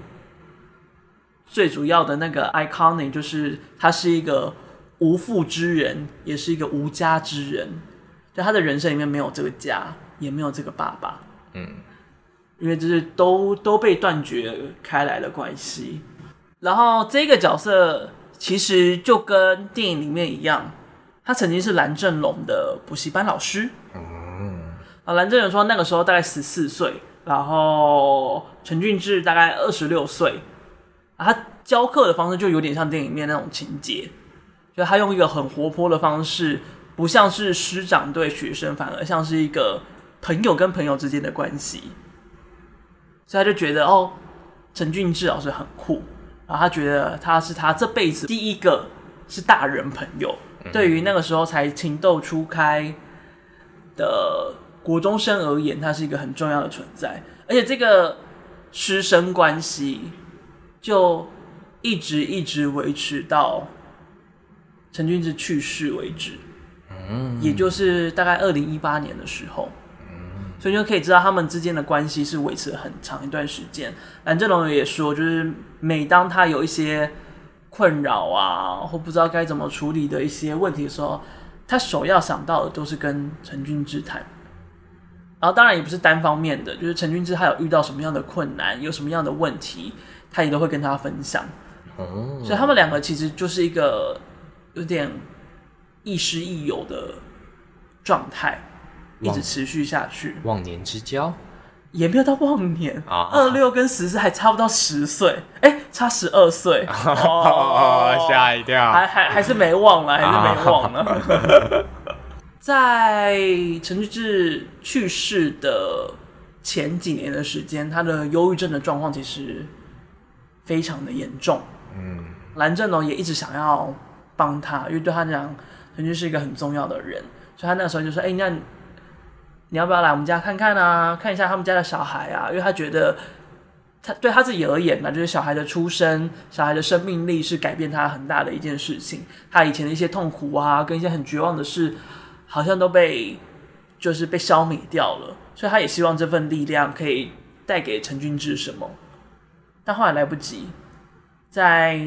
最主要的那个 iconic 就是他是一个无父之人，也是一个无家之人，就他的人生里面没有这个家。也没有这个爸爸，嗯，因为就是都都被断绝开来的关系。然后这个角色其实就跟电影里面一样，他曾经是蓝正龙的补习班老师。嗯，啊，蓝正龙说那个时候大概十四岁，然后陈俊志大概二十六岁，啊，他教课的方式就有点像电影里面那种情节，就他用一个很活泼的方式，不像是师长对学生，反而像是一个。朋友跟朋友之间的关系，所以他就觉得哦，陈俊志老师很酷，然后他觉得他是他这辈子第一个是大人朋友。嗯、对于那个时候才情窦初开的国中生而言，他是一个很重要的存在。而且这个师生关系就一直一直维持到陈俊志去世为止，嗯，也就是大概二零一八年的时候。所以就可以知道他们之间的关系是维持了很长一段时间。蓝正龙也说，就是每当他有一些困扰啊，或不知道该怎么处理的一些问题的时候，他首要想到的都是跟陈俊之谈。然后当然也不是单方面的，就是陈俊之他有遇到什么样的困难，有什么样的问题，他也都会跟他分享。哦，所以他们两个其实就是一个有点亦师亦友的状态。一直持续下去，忘年之交？也没有到忘年啊，二六跟十四还差不到十岁，哎、欸，差十二岁，[laughs] 吓一跳，还还还是没忘了，还是没忘了。[laughs] 在陈志志去世的前几年的时间，他的忧郁症的状况其实非常的严重。嗯，蓝正龙也一直想要帮他，因为对他讲，陈志是一个很重要的人，所以他那个时候就说：“哎、欸，那。”你要不要来我们家看看啊？看一下他们家的小孩啊，因为他觉得他对他自己而言呢，就是小孩的出生，小孩的生命力是改变他很大的一件事情。他以前的一些痛苦啊，跟一些很绝望的事，好像都被就是被消灭掉了。所以他也希望这份力量可以带给陈俊志什么，但后来来不及，在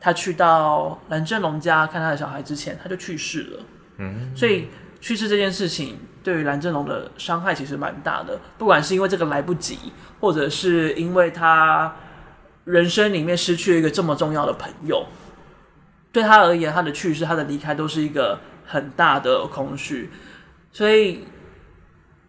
他去到蓝正龙家看他的小孩之前，他就去世了。嗯，所以去世这件事情。对于蓝正龙的伤害其实蛮大的，不管是因为这个来不及，或者是因为他人生里面失去了一个这么重要的朋友，对他而言，他的去世、他的离开都是一个很大的空虚。所以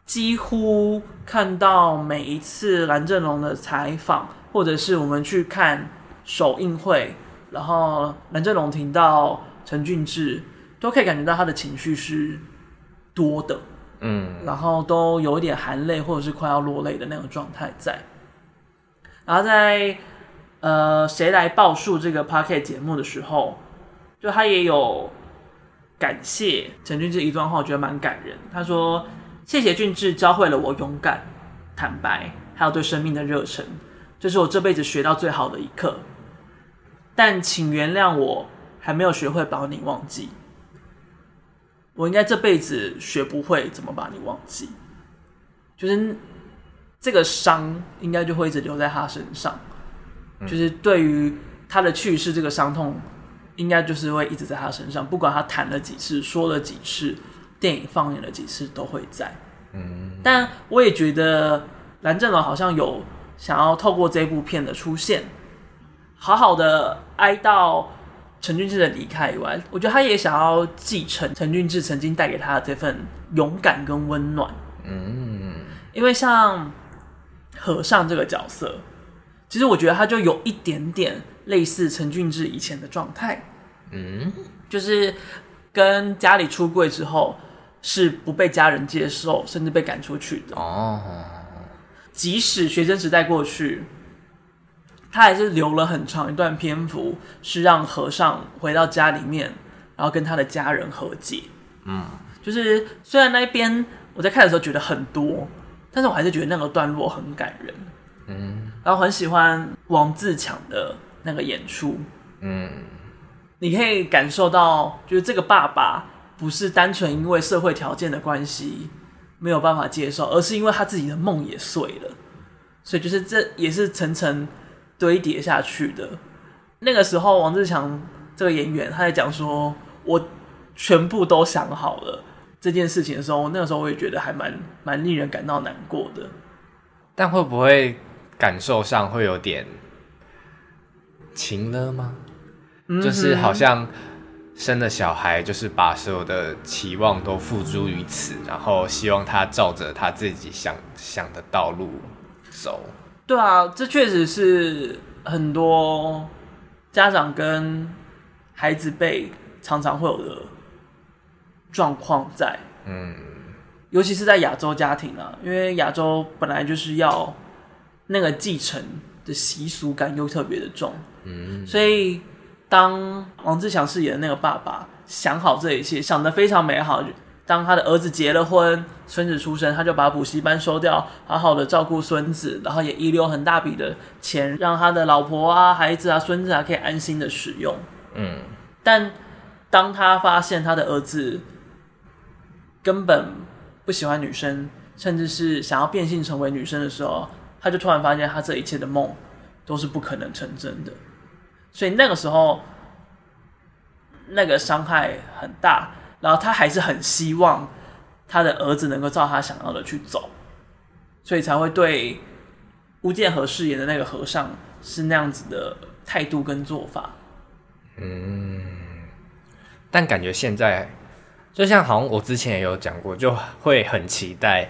几乎看到每一次蓝正龙的采访，或者是我们去看首映会，然后蓝正龙听到陈俊志，都可以感觉到他的情绪是多的。嗯，然后都有一点含泪或者是快要落泪的那种状态在，然后在呃，谁来报数这个 Podcast 节目的时候，就他也有感谢陈俊志一段话，我觉得蛮感人。他说：“谢谢俊志教会了我勇敢、坦白，还有对生命的热忱，这是我这辈子学到最好的一课。但请原谅我还没有学会把你忘记，我应该这辈子学不会怎么把你忘记，就是。”这个伤应该就会一直留在他身上，就是对于他的去世，这个伤痛应该就是会一直在他身上，不管他谈了几次，说了几次，电影放映了几次，都会在。嗯，但我也觉得蓝正龙好像有想要透过这部片的出现，好好的哀悼陈俊志的离开以外，我觉得他也想要继承陈俊志曾经带给他的这份勇敢跟温暖。嗯，因为像。和尚这个角色，其实我觉得他就有一点点类似陈俊志以前的状态，嗯，就是跟家里出柜之后是不被家人接受，甚至被赶出去的哦。即使学生时代过去，他还是留了很长一段篇幅，是让和尚回到家里面，然后跟他的家人和解。嗯，就是虽然那一边我在看的时候觉得很多。但是我还是觉得那个段落很感人，嗯，然后很喜欢王自强的那个演出，嗯，你可以感受到，就是这个爸爸不是单纯因为社会条件的关系没有办法接受，而是因为他自己的梦也碎了，所以就是这也是层层堆叠下去的。那个时候，王志强这个演员他在讲说：“我全部都想好了。”这件事情的时候，那个时候我也觉得还蛮蛮令人感到难过的。但会不会感受上会有点情了吗？嗯、就是好像生了小孩，就是把所有的期望都付诸于此，然后希望他照着他自己想想的道路走。对啊，这确实是很多家长跟孩子辈常常会有的。状况在，嗯，尤其是在亚洲家庭啊，因为亚洲本来就是要那个继承的习俗感又特别的重，嗯，所以当王志强饰演的那个爸爸想好这一切，想得非常美好，当他的儿子结了婚，孙子出生，他就把补习班收掉，好好的照顾孙子，然后也遗留很大笔的钱，让他的老婆啊、孩子啊、孙子啊可以安心的使用，嗯，但当他发现他的儿子，根本不喜欢女生，甚至是想要变性成为女生的时候，他就突然发现他这一切的梦都是不可能成真的。所以那个时候，那个伤害很大，然后他还是很希望他的儿子能够照他想要的去走，所以才会对吴建和饰演的那个和尚是那样子的态度跟做法。嗯，但感觉现在。就像好像我之前也有讲过，就会很期待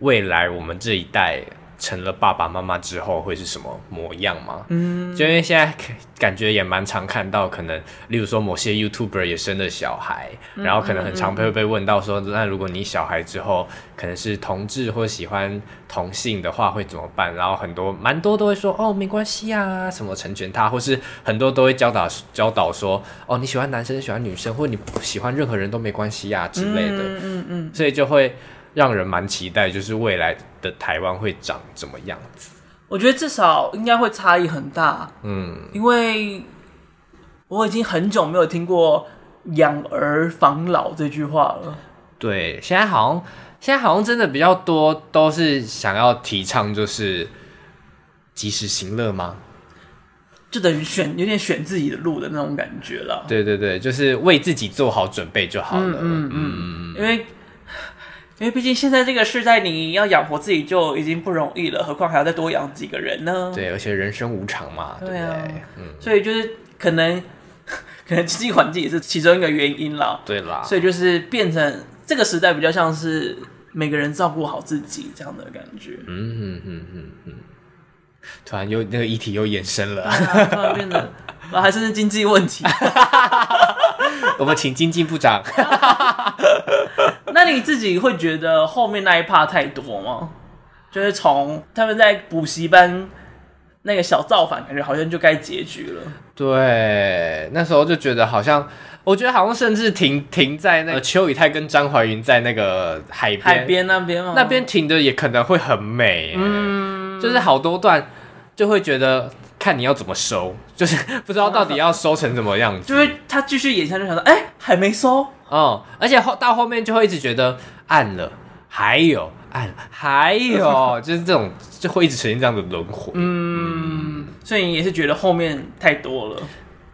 未来我们这一代成了爸爸妈妈之后会是什么模样吗？嗯，就因为现在感觉也蛮常看到，可能例如说某些 YouTuber 也生了小孩，然后可能很常会被问到说，那如果你小孩之后可能是同志或喜欢同性的话会怎么办？然后很多蛮多都会说哦没关系啊，什么成全他，或是很多都会教导教导说哦你喜欢男生喜欢女生，或你喜欢任何人都没关系呀之类的，嗯嗯嗯，所以就会让人蛮期待，就是未来的台湾会长怎么样子。我觉得至少应该会差异很大，嗯，因为我已经很久没有听过养儿防老这句话了。对，现在好像现在好像真的比较多都是想要提倡就是及时行乐吗？就等于选有点选自己的路的那种感觉了。对对对，就是为自己做好准备就好了。嗯嗯嗯，因为。因为毕竟现在这个时代，你要养活自己就已经不容易了，何况还要再多养几个人呢？对，而且人生无常嘛，对啊，对嗯，所以就是可能 [laughs] 可能经济环境也是其中一个原因啦，对啦，所以就是变成这个时代比较像是每个人照顾好自己这样的感觉。嗯嗯嗯嗯嗯，突然又那个议题又延伸了，突然变得 [laughs] 啊，还是经济问题。[laughs] 我们请经济部长。[laughs] 那你自己会觉得后面那一 part 太多吗？就是从他们在补习班那个小造反，感觉好像就该结局了。对，那时候就觉得好像，我觉得好像甚至停停在那个邱以太跟张怀云在那个海边海边那边，那边停的也可能会很美。嗯，就是好多段就会觉得看你要怎么收，[laughs] 就是不知道到底要收成怎么样子。就是他继续演下去，就想说，哎、欸，还没收。哦、嗯，而且后到后面就会一直觉得暗了，还有暗。还有 [laughs] 就是这种就会一直呈现这样的轮回，嗯，所以你也是觉得后面太多了，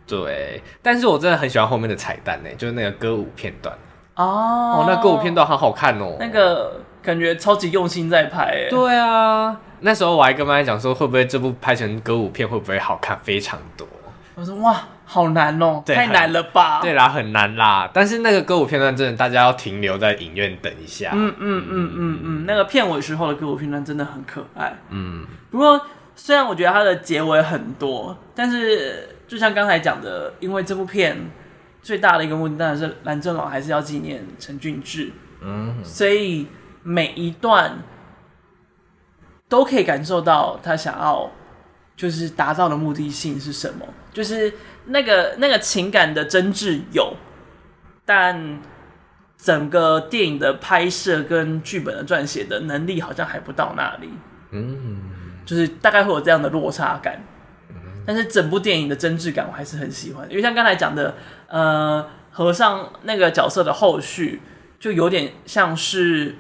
对。但是我真的很喜欢后面的彩蛋呢，就是那个歌舞片段哦，哦，那歌舞片段好好看哦，那个感觉超级用心在拍，对啊。那时候我还跟妈妈讲说，会不会这部拍成歌舞片会不会好看非常多？我说哇。好难哦，太难了吧？对啦，很难啦。但是那个歌舞片段真的，大家要停留在影院等一下。嗯嗯嗯嗯嗯，那个片尾时候的歌舞片段真的很可爱。嗯，不过虽然我觉得它的结尾很多，但是就像刚才讲的，因为这部片最大的一个目的当然是蓝正龙还是要纪念陈俊志。嗯，所以每一段都可以感受到他想要就是达到的目的性是什么，就是。那个那个情感的真挚有，但整个电影的拍摄跟剧本的撰写的能力好像还不到那里。嗯，就是大概会有这样的落差感。但是整部电影的真挚感我还是很喜欢，因为像刚才讲的，呃，和尚那个角色的后续就有点像是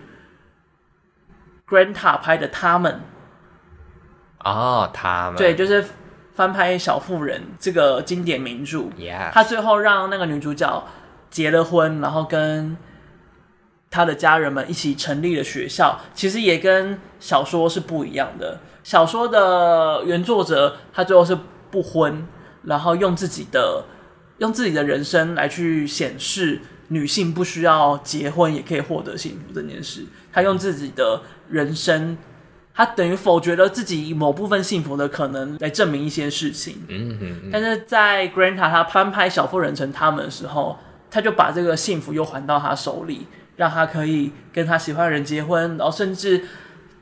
Granta 拍的他们。哦，他们对，就是。翻拍《小妇人》这个经典名著，Yeah. 他最后让那个女主角结了婚，然后跟他的家人们一起成立了学校。其实也跟小说是不一样的。小说的原作者他最后是不婚，然后用自己的用自己的人生来去显示女性不需要结婚也可以获得幸福这件事。他用自己的人生。他等于否决了自己某部分幸福的可能，来证明一些事情。嗯嗯嗯。但是在 Granta 他翻拍《小妇人》成他们的时候，他就把这个幸福又还到他手里，让他可以跟他喜欢的人结婚，然后甚至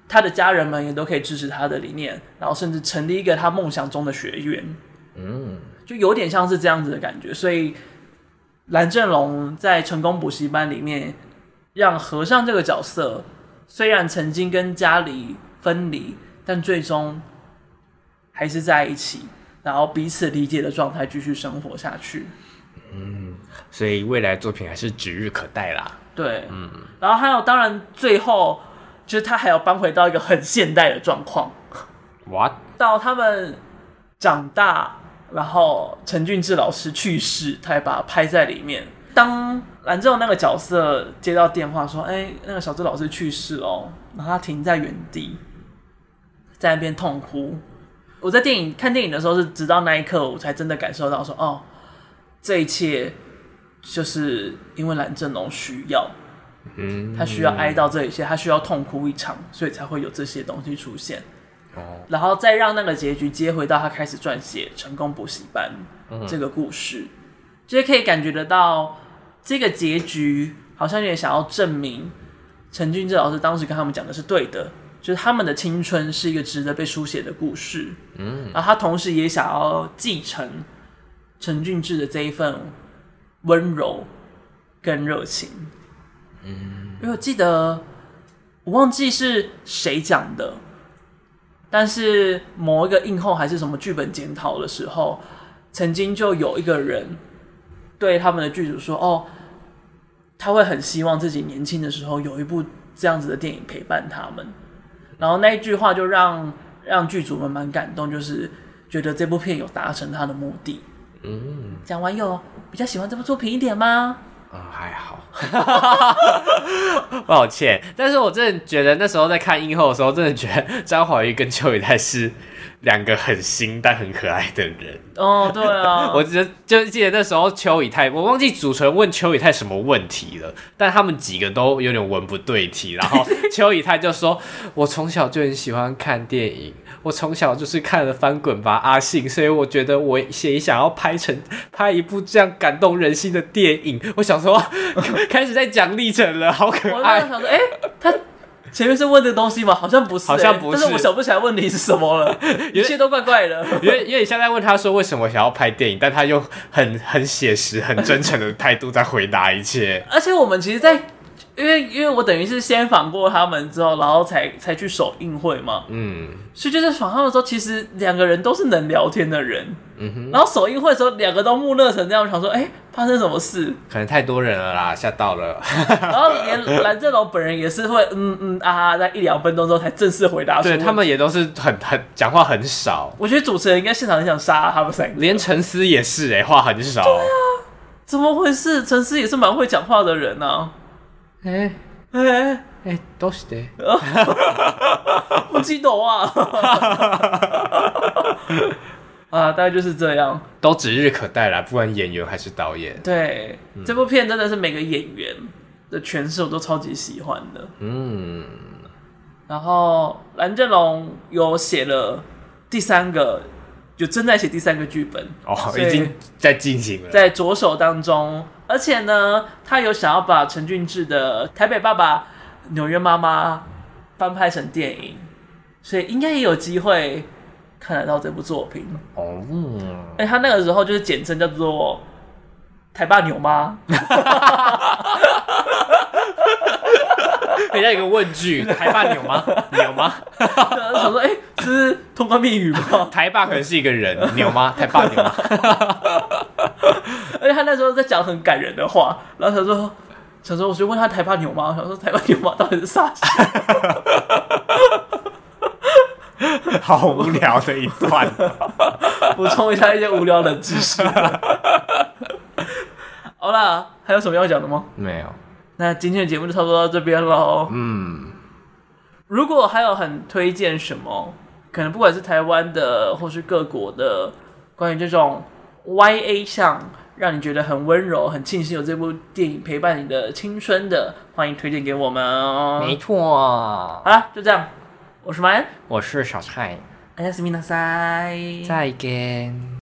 他的家人们也都可以支持他的理念，然后甚至成立一个他梦想中的学院。嗯，就有点像是这样子的感觉。所以蓝正龙在成功补习班里面，让和尚这个角色虽然曾经跟家里。分离，但最终还是在一起，然后彼此理解的状态继续生活下去。嗯，所以未来作品还是指日可待啦。对，嗯，然后还有，当然最后就是他还要搬回到一个很现代的状况。What？到他们长大，然后陈俊志老师去世，他还把它拍在里面。当蓝正龙那个角色接到电话说：“哎，那个小志老师去世哦。”然后他停在原地。在那边痛哭。我在电影看电影的时候，是直到那一刻，我才真的感受到说，哦，这一切就是因为蓝正龙需要，嗯，他需要哀悼这一切，他需要痛哭一场，所以才会有这些东西出现。哦，然后再让那个结局接回到他开始撰写《成功补习班》这个故事，就是可以感觉得到这个结局好像有点想要证明陈俊志老师当时跟他们讲的是对的。就是他们的青春是一个值得被书写的故事，嗯，然后他同时也想要继承陈俊志的这一份温柔跟热情，嗯，因为我记得我忘记是谁讲的，但是某一个映后还是什么剧本检讨的时候，曾经就有一个人对他们的剧组说：“哦，他会很希望自己年轻的时候有一部这样子的电影陪伴他们。”然后那一句话就让让剧组们蛮感动，就是觉得这部片有达成他的目的。嗯，讲完有比较喜欢这部作品一点吗？嗯，还好，[laughs] 抱歉。但是我真的觉得那时候在看映后的时候，真的觉得张怀玉跟邱宇泰是两个很新但很可爱的人。哦，对啊，[laughs] 我就就记得那时候邱以太，我忘记主持人问邱以太什么问题了，但他们几个都有点文不对题。然后 [laughs] 邱以太就说：“我从小就很喜欢看电影。”我从小就是看了翻滚吧阿信，所以我觉得我也想要拍成拍一部这样感动人心的电影。我想说，[laughs] 开始在讲历程了，好可爱。我想说，哎、欸，他前面是问的东西吗？好像不是、欸，好像不是。但是我想不起来问题是什么了，[laughs] 一切都怪怪的。因为因为你现在问他说为什么想要拍电影，但他又很很写实、很真诚的态度在回答一切。[laughs] 而且我们其实，在因为因为我等于是先访过他们之后，然后才才去首映会嘛。嗯，所以就是访他们的时候，其实两个人都是能聊天的人。嗯哼。然后首映会的时候，两个都木讷成这样，我想说，哎、欸，发生什么事？可能太多人了啦，吓到了。[laughs] 然后连蓝正龙本人也是会嗯嗯啊，在一两分钟之后才正式回答。对，他们也都是很很讲话很少。我觉得主持人应该现场很想杀他们三个。连陈思也是哎、欸，话很少。对啊，怎么回事？陈思也是蛮会讲话的人啊。哎哎哎，都是的，[laughs] 不记得啊，[laughs] 啊，大概就是这样，都指日可待啦，不管演员还是导演。对，嗯、这部片真的是每个演员的诠释我都超级喜欢的。嗯，然后蓝正龙有写了第三个。就正在写第三个剧本哦，已经在进行了，在着手当中。而且呢，他有想要把陈俊志的《台北爸爸》《纽约妈妈》翻拍成电影，所以应该也有机会看得到这部作品哦。哎，他那个时候就是简称叫做“台爸纽妈”。[laughs] [laughs] [laughs] 人家有个问句：“ [laughs] 台爸牛吗？牛吗？”他说：“哎、欸，这是通关密语吗？”台爸可能是一个人，牛吗？台爸牛吗？[laughs] 而且他那时候在讲很感人的话，然后他说：“想说，我就问他台爸牛吗？我想说台爸纽吗？到底是啥？” [laughs] 好无聊的一段，补充一下一些无聊的知识。好啦，还有什么要讲的吗？没有。那今天的节目就差不多到这边喽。嗯，如果还有很推荐什么，可能不管是台湾的或是各国的，关于这种 YA 向，让你觉得很温柔、很庆幸有这部电影陪伴你的青春的，欢迎推荐给我们哦。没错。好了，就这样。我是麦恩，我是小蔡。おやすみなさい。再见。